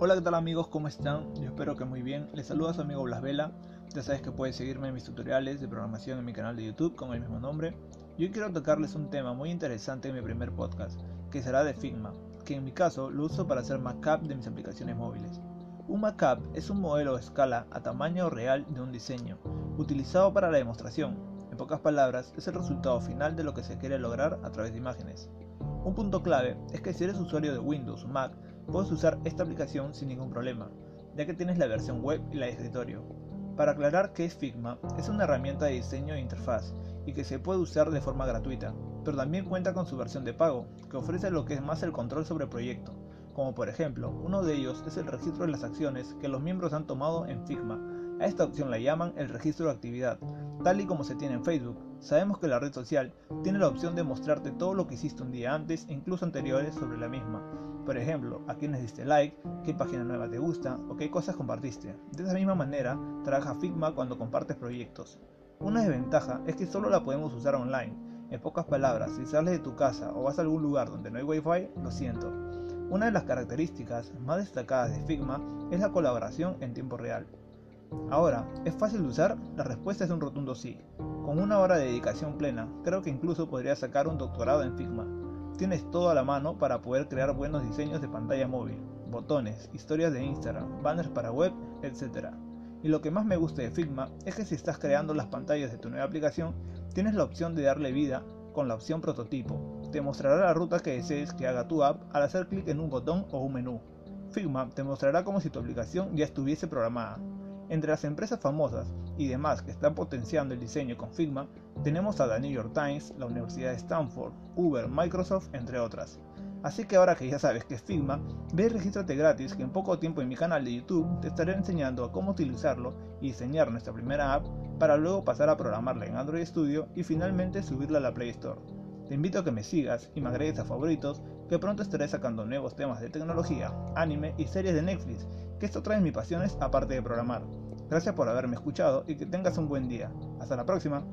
Hola, ¿qué tal amigos? ¿Cómo están? Yo espero que muy bien. Les saluda su amigo Blas Vela. Ya sabes que puedes seguirme en mis tutoriales de programación en mi canal de YouTube con el mismo nombre. Y hoy quiero tocarles un tema muy interesante en mi primer podcast, que será de Figma, que en mi caso lo uso para hacer mockup de mis aplicaciones móviles. Un mockup es un modelo a escala a tamaño real de un diseño, utilizado para la demostración. En pocas palabras, es el resultado final de lo que se quiere lograr a través de imágenes. Un punto clave es que si eres usuario de Windows Mac, puedes usar esta aplicación sin ningún problema, ya que tienes la versión web y la de escritorio. Para aclarar qué es Figma, es una herramienta de diseño e interfaz y que se puede usar de forma gratuita, pero también cuenta con su versión de pago, que ofrece lo que es más el control sobre el proyecto, como por ejemplo, uno de ellos es el registro de las acciones que los miembros han tomado en Figma. A esta opción la llaman el registro de actividad, tal y como se tiene en Facebook. Sabemos que la red social tiene la opción de mostrarte todo lo que hiciste un día antes e incluso anteriores sobre la misma, por ejemplo, a quiénes diste like, qué página nueva te gusta o qué cosas compartiste. De esa misma manera, trabaja Figma cuando compartes proyectos. Una desventaja es que solo la podemos usar online. En pocas palabras, si sales de tu casa o vas a algún lugar donde no hay wifi, lo siento. Una de las características más destacadas de Figma es la colaboración en tiempo real. Ahora, ¿es fácil de usar? La respuesta es un rotundo sí. Con una hora de dedicación plena, creo que incluso podría sacar un doctorado en Figma. Tienes todo a la mano para poder crear buenos diseños de pantalla móvil, botones, historias de Instagram, banners para web, etc. Y lo que más me gusta de Figma es que si estás creando las pantallas de tu nueva aplicación, tienes la opción de darle vida con la opción prototipo. Te mostrará la ruta que desees que haga tu app al hacer clic en un botón o un menú. Figma te mostrará como si tu aplicación ya estuviese programada. Entre las empresas famosas y demás que están potenciando el diseño con Figma, tenemos a The New York Times, la Universidad de Stanford, Uber, Microsoft, entre otras. Así que ahora que ya sabes que es Figma, ve y regístrate gratis que en poco tiempo en mi canal de YouTube te estaré enseñando a cómo utilizarlo y diseñar nuestra primera app para luego pasar a programarla en Android Studio y finalmente subirla a la Play Store. Te invito a que me sigas y me agregues a favoritos que pronto estaré sacando nuevos temas de tecnología, anime y series de Netflix, que esto trae mis pasiones aparte de programar. Gracias por haberme escuchado y que tengas un buen día. Hasta la próxima.